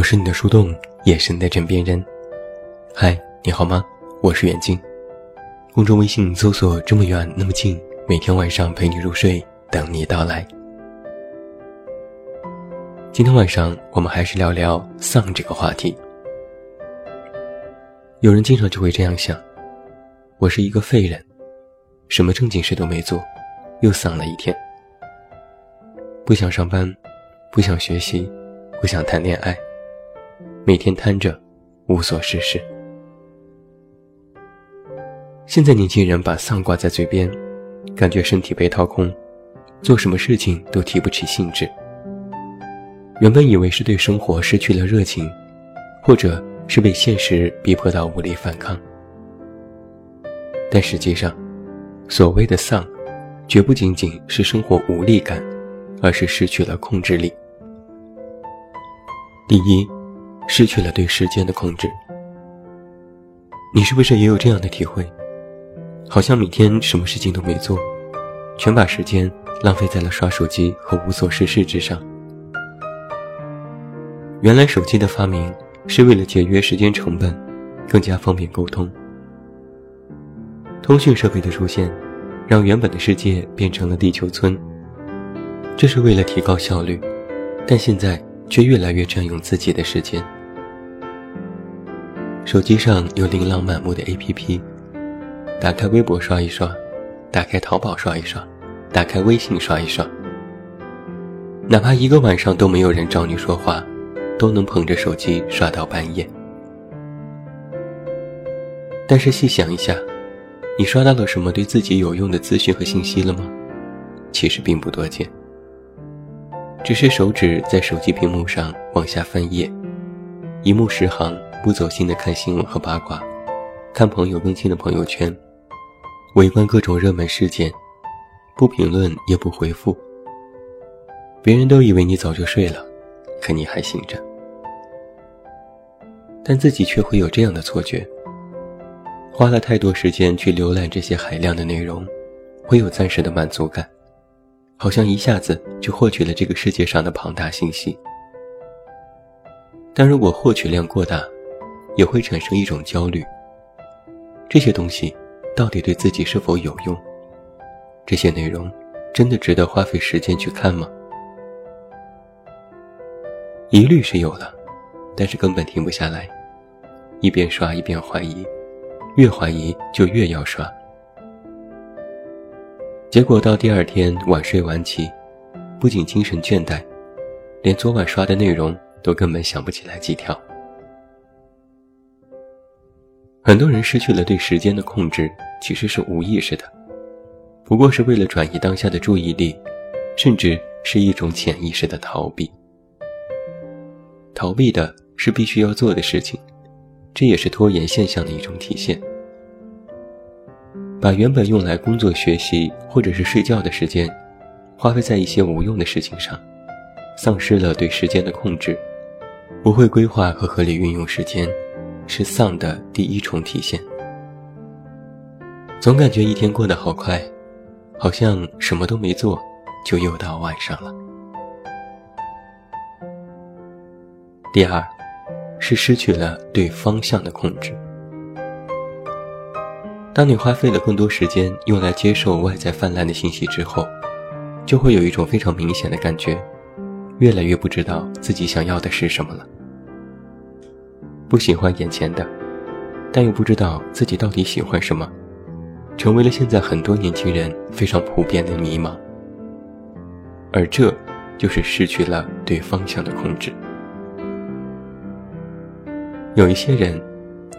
我是你的树洞，也是你的枕边人。嗨，你好吗？我是远近。公众微信搜索“这么远那么近”，每天晚上陪你入睡，等你到来。今天晚上我们还是聊聊丧这个话题。有人经常就会这样想：我是一个废人，什么正经事都没做，又丧了一天。不想上班，不想学习，不想谈恋爱，每天瘫着，无所事事。现在年轻人把丧挂在嘴边，感觉身体被掏空，做什么事情都提不起兴致。原本以为是对生活失去了热情，或者是被现实逼迫到无力反抗，但实际上，所谓的丧，绝不仅仅是生活无力感。而是失去了控制力。第一，失去了对时间的控制。你是不是也有这样的体会？好像每天什么事情都没做，全把时间浪费在了刷手机和无所事事之上。原来手机的发明是为了节约时间成本，更加方便沟通。通讯设备的出现，让原本的世界变成了地球村。这是为了提高效率，但现在却越来越占用自己的时间。手机上有琳琅满目的 APP，打开微博刷一刷，打开淘宝刷一刷，打开微信刷一刷。哪怕一个晚上都没有人找你说话，都能捧着手机刷到半夜。但是细想一下，你刷到了什么对自己有用的资讯和信息了吗？其实并不多见。只是手指在手机屏幕上往下翻页，一目十行，不走心的看新闻和八卦，看朋友更新的朋友圈，围观各种热门事件，不评论也不回复。别人都以为你早就睡了，可你还醒着。但自己却会有这样的错觉：花了太多时间去浏览这些海量的内容，会有暂时的满足感。好像一下子就获取了这个世界上的庞大信息，但如果获取量过大，也会产生一种焦虑。这些东西到底对自己是否有用？这些内容真的值得花费时间去看吗？疑虑是有了，但是根本停不下来，一边刷一边怀疑，越怀疑就越要刷。结果到第二天晚睡晚起，不仅精神倦怠，连昨晚刷的内容都根本想不起来几条。很多人失去了对时间的控制，其实是无意识的，不过是为了转移当下的注意力，甚至是一种潜意识的逃避。逃避的是必须要做的事情，这也是拖延现象的一种体现。把原本用来工作、学习或者是睡觉的时间，花费在一些无用的事情上，丧失了对时间的控制，不会规划和合理运用时间，是丧的第一重体现。总感觉一天过得好快，好像什么都没做，就又到晚上了。第二，是失去了对方向的控制。当你花费了更多时间用来接受外在泛滥的信息之后，就会有一种非常明显的感觉，越来越不知道自己想要的是什么了。不喜欢眼前的，但又不知道自己到底喜欢什么，成为了现在很多年轻人非常普遍的迷茫。而这，就是失去了对方向的控制。有一些人。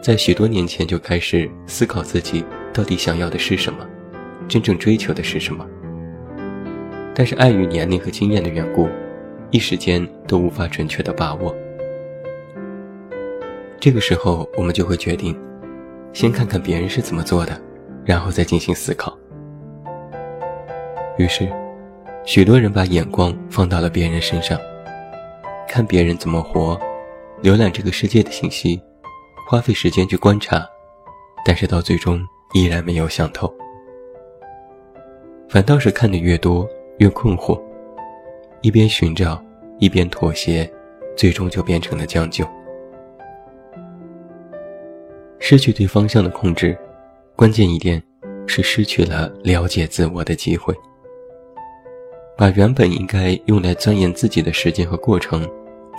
在许多年前就开始思考自己到底想要的是什么，真正追求的是什么。但是碍于年龄和经验的缘故，一时间都无法准确的把握。这个时候，我们就会决定，先看看别人是怎么做的，然后再进行思考。于是，许多人把眼光放到了别人身上，看别人怎么活，浏览这个世界的信息。花费时间去观察，但是到最终依然没有想透，反倒是看得越多越困惑，一边寻找，一边妥协，最终就变成了将就。失去对方向的控制，关键一点是失去了了解自我的机会，把原本应该用来钻研自己的时间和过程，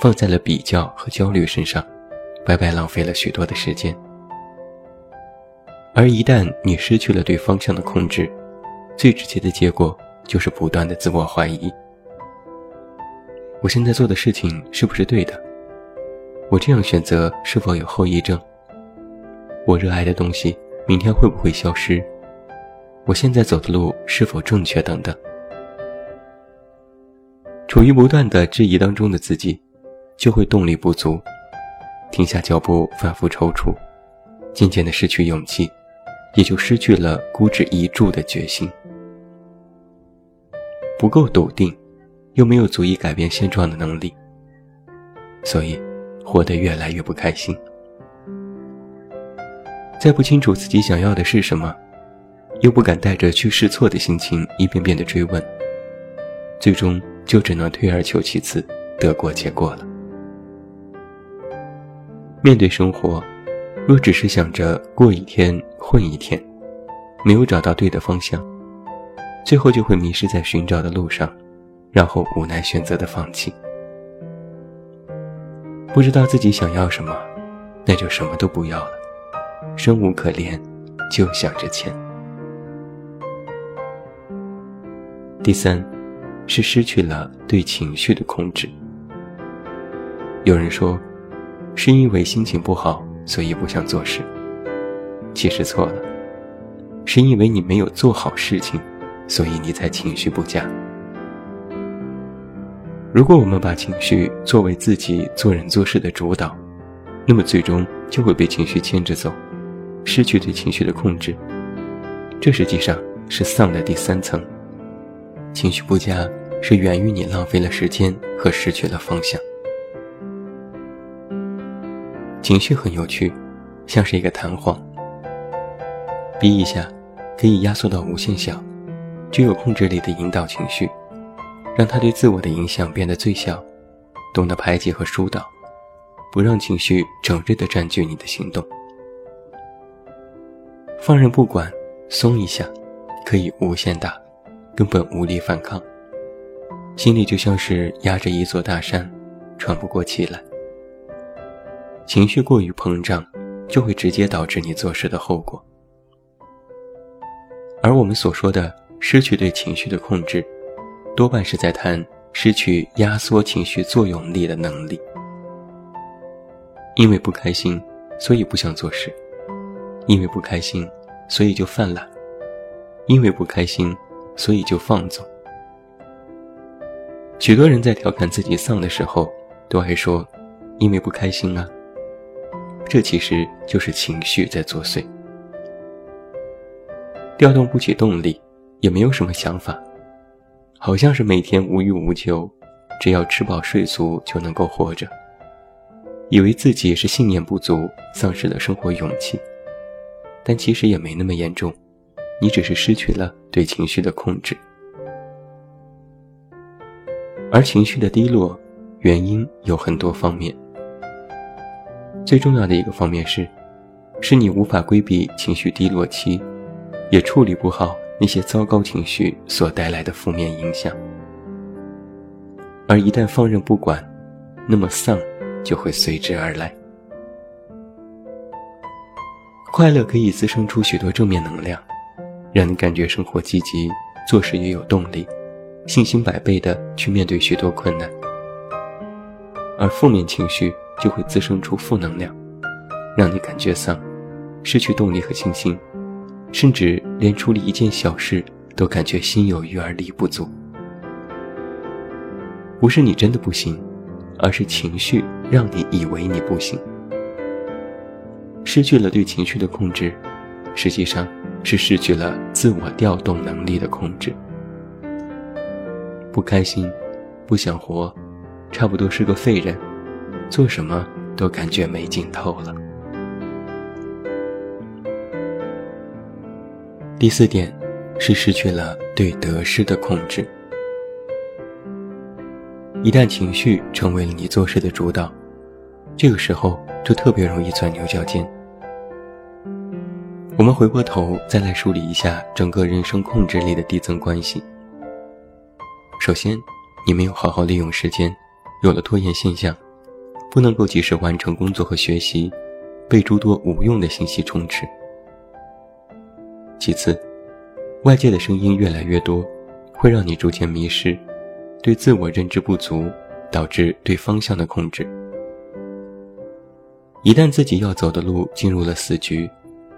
放在了比较和焦虑身上，白白浪费了许多的时间。而一旦你失去了对方向的控制，最直接的结果就是不断的自我怀疑：我现在做的事情是不是对的？我这样选择是否有后遗症？我热爱的东西明天会不会消失？我现在走的路是否正确？等等。处于不断的质疑当中的自己，就会动力不足，停下脚步，反复踌躇，渐渐的失去勇气。也就失去了孤执一注的决心，不够笃定，又没有足以改变现状的能力，所以活得越来越不开心。再不清楚自己想要的是什么，又不敢带着去试错的心情一遍遍的追问，最终就只能退而求其次，得过且过了。面对生活。若只是想着过一天混一天，没有找到对的方向，最后就会迷失在寻找的路上，然后无奈选择的放弃。不知道自己想要什么，那就什么都不要了，生无可恋，就想着钱。第三，是失去了对情绪的控制。有人说，是因为心情不好。所以不想做事，其实错了，是因为你没有做好事情，所以你才情绪不佳。如果我们把情绪作为自己做人做事的主导，那么最终就会被情绪牵着走，失去对情绪的控制。这实际上是丧的第三层。情绪不佳是源于你浪费了时间和失去了方向。情绪很有趣，像是一个弹簧，逼一下，可以压缩到无限小，具有控制力的引导情绪，让它对自我的影响变得最小，懂得排解和疏导，不让情绪整日的占据你的行动。放任不管，松一下，可以无限大，根本无力反抗，心里就像是压着一座大山，喘不过气来。情绪过于膨胀，就会直接导致你做事的后果。而我们所说的失去对情绪的控制，多半是在谈失去压缩情绪作用力的能力。因为不开心，所以不想做事；因为不开心，所以就犯懒；因为不开心，所以就放纵。许多人在调侃自己丧的时候，都爱说：“因为不开心啊。”这其实就是情绪在作祟，调动不起动力，也没有什么想法，好像是每天无欲无求，只要吃饱睡足就能够活着。以为自己是信念不足，丧失了生活勇气，但其实也没那么严重，你只是失去了对情绪的控制。而情绪的低落，原因有很多方面。最重要的一个方面是，是你无法规避情绪低落期，也处理不好那些糟糕情绪所带来的负面影响。而一旦放任不管，那么丧就会随之而来。快乐可以滋生出许多正面能量，让你感觉生活积极，做事也有动力，信心百倍的去面对许多困难。而负面情绪。就会滋生出负能量，让你感觉丧，失去动力和信心，甚至连处理一件小事都感觉心有余而力不足。不是你真的不行，而是情绪让你以为你不行。失去了对情绪的控制，实际上是失去了自我调动能力的控制。不开心，不想活，差不多是个废人。做什么都感觉没劲头了。第四点是失去了对得失的控制。一旦情绪成为了你做事的主导，这个时候就特别容易钻牛角尖。我们回过头再来梳理一下整个人生控制力的递增关系。首先，你没有好好利用时间，有了拖延现象，不能够及时完成工作和学习，被诸多无用的信息充斥。其次，外界的声音越来越多，会让你逐渐迷失，对自我认知不足，导致对方向的控制。一旦自己要走的路进入了死局。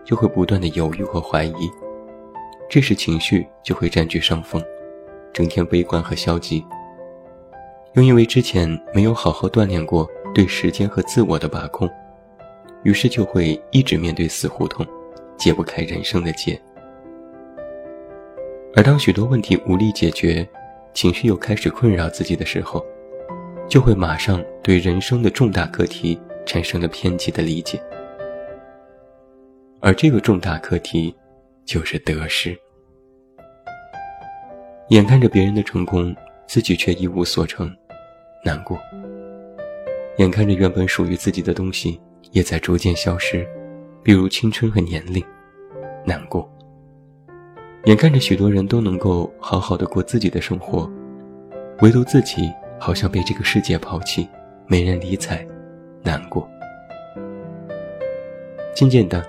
就会不断的犹豫和怀疑，这时情绪就会占据上风，整天悲观和消极。又因为之前没有好好锻炼过对时间和自我的把控，于是就会一直面对死胡同，解不开人生的结。而当许多问题无力解决，情绪又开始困扰自己的时候，就会马上对人生的重大课题产生了偏激的理解。而这个重大课题，就是得失。眼看着别人的成功，自己却一无所成，难过；眼看着原本属于自己的东西也在逐渐消失，比如青春和年龄，难过；眼看着许多人都能够好好的过自己的生活，唯独自己好像被这个世界抛弃，没人理睬，难过。渐渐的。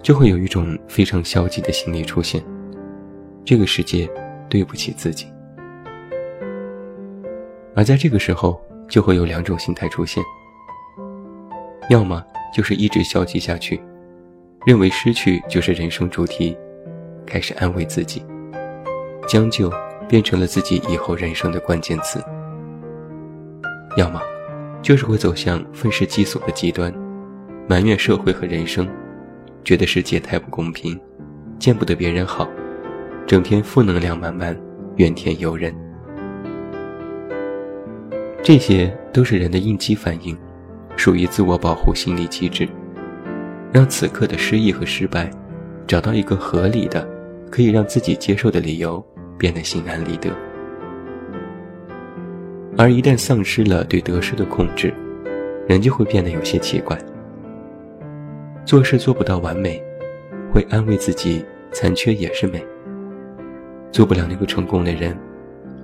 就会有一种非常消极的心理出现，这个世界对不起自己。而在这个时候，就会有两种心态出现：要么就是一直消极下去，认为失去就是人生主题，开始安慰自己，将就变成了自己以后人生的关键词；要么就是会走向愤世嫉俗的极端，埋怨社会和人生。觉得世界太不公平，见不得别人好，整天负能量满满，怨天尤人。这些都是人的应激反应，属于自我保护心理机制，让此刻的失意和失败，找到一个合理的、可以让自己接受的理由，变得心安理得。而一旦丧失了对得失的控制，人就会变得有些奇怪。做事做不到完美，会安慰自己残缺也是美；做不了那个成功的人，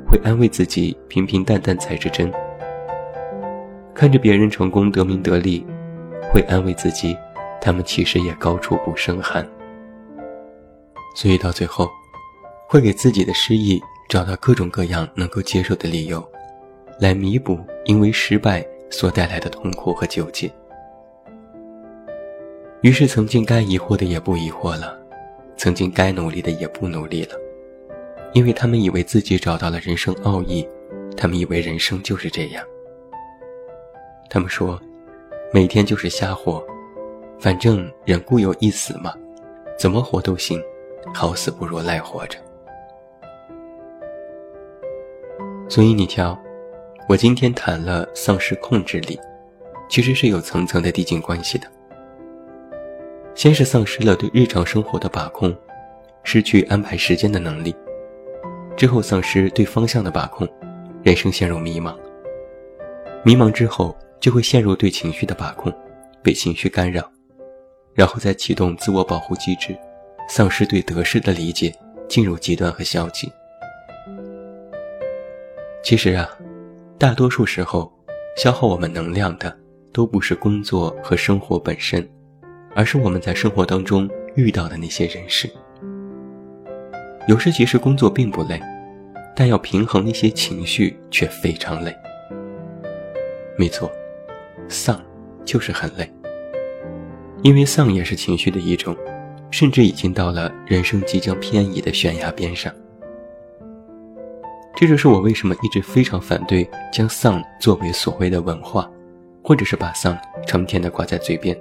会安慰自己平平淡淡才是真；看着别人成功得名得利，会安慰自己他们其实也高处不胜寒。所以到最后，会给自己的失意找到各种各样能够接受的理由，来弥补因为失败所带来的痛苦和纠结。于是，曾经该疑惑的也不疑惑了，曾经该努力的也不努力了，因为他们以为自己找到了人生奥义，他们以为人生就是这样。他们说，每天就是瞎活，反正人固有一死嘛，怎么活都行，好死不如赖活着。所以你瞧，我今天谈了丧失控制力，其实是有层层的递进关系的。先是丧失了对日常生活的把控，失去安排时间的能力；之后丧失对方向的把控，人生陷入迷茫。迷茫之后，就会陷入对情绪的把控，被情绪干扰，然后再启动自我保护机制，丧失对得失的理解，进入极端和消极。其实啊，大多数时候，消耗我们能量的，都不是工作和生活本身。而是我们在生活当中遇到的那些人事。有时其实工作并不累，但要平衡那些情绪却非常累。没错，丧就是很累，因为丧也是情绪的一种，甚至已经到了人生即将偏移的悬崖边上。这就是我为什么一直非常反对将丧作为所谓的文化，或者是把丧成天的挂在嘴边。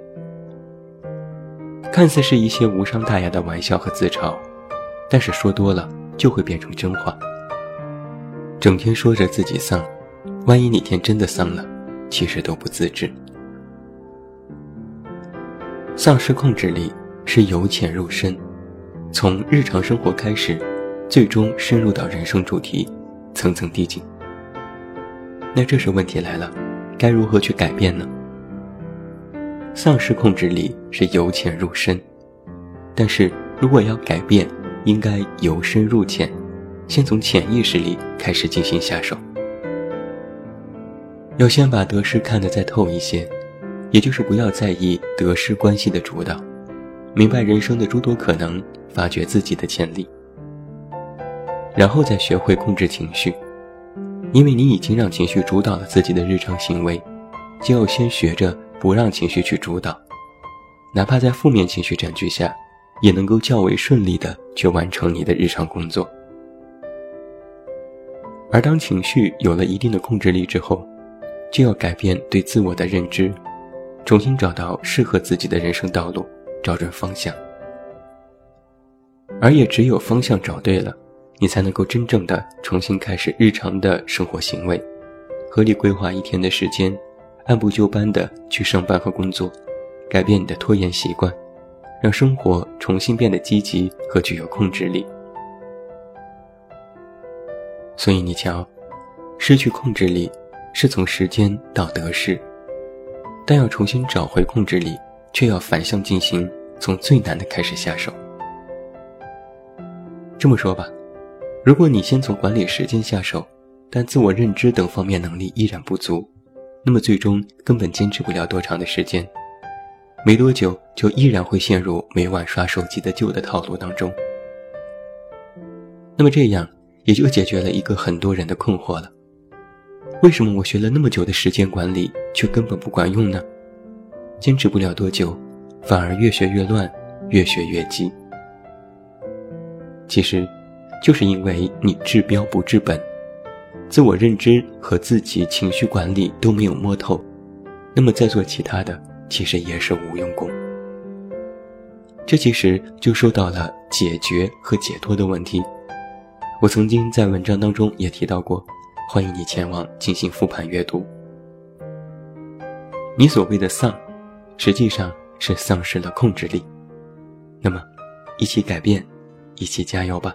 看似是一些无伤大雅的玩笑和自嘲，但是说多了就会变成真话。整天说着自己丧，万一哪天真的丧了，其实都不自知。丧失控制力是由浅入深，从日常生活开始，最终深入到人生主题，层层递进。那这时问题来了，该如何去改变呢？丧失控制力是由浅入深，但是如果要改变，应该由深入浅，先从潜意识里开始进行下手。要先把得失看得再透一些，也就是不要在意得失关系的主导，明白人生的诸多可能，发掘自己的潜力，然后再学会控制情绪，因为你已经让情绪主导了自己的日常行为，就要先学着不让情绪去主导，哪怕在负面情绪占据下，也能够较为顺利的去完成你的日常工作。而当情绪有了一定的控制力之后，就要改变对自我的认知，重新找到适合自己的人生道路，找准方向。而也只有方向找对了，你才能够真正的重新开始日常的生活行为，合理规划一天的时间，按部就班的去上班和工作，改变你的拖延习惯，让生活重新变得积极和具有控制力。所以你瞧，失去控制力。是从时间到得失，但要重新找回控制力，却要反向进行，从最难的开始下手。这么说吧，如果你先从管理时间下手，但自我认知等方面能力依然不足，那么最终根本坚持不了多长的时间，没多久就依然会陷入每晚刷手机的旧的套路当中。那么这样也就解决了一个很多人的困惑了。为什么我学了那么久的时间管理，却根本不管用呢？坚持不了多久，反而越学越乱，越学越急。其实，就是因为你治标不治本，自我认知和自己情绪管理都没有摸透，那么再做其他的，其实也是无用功。这其实就说到了解决和解脱的问题。我曾经在文章当中也提到过。欢迎你前往进行复盘阅读。你所谓的丧，实际上是丧失了控制力。那么，一起改变，一起加油吧。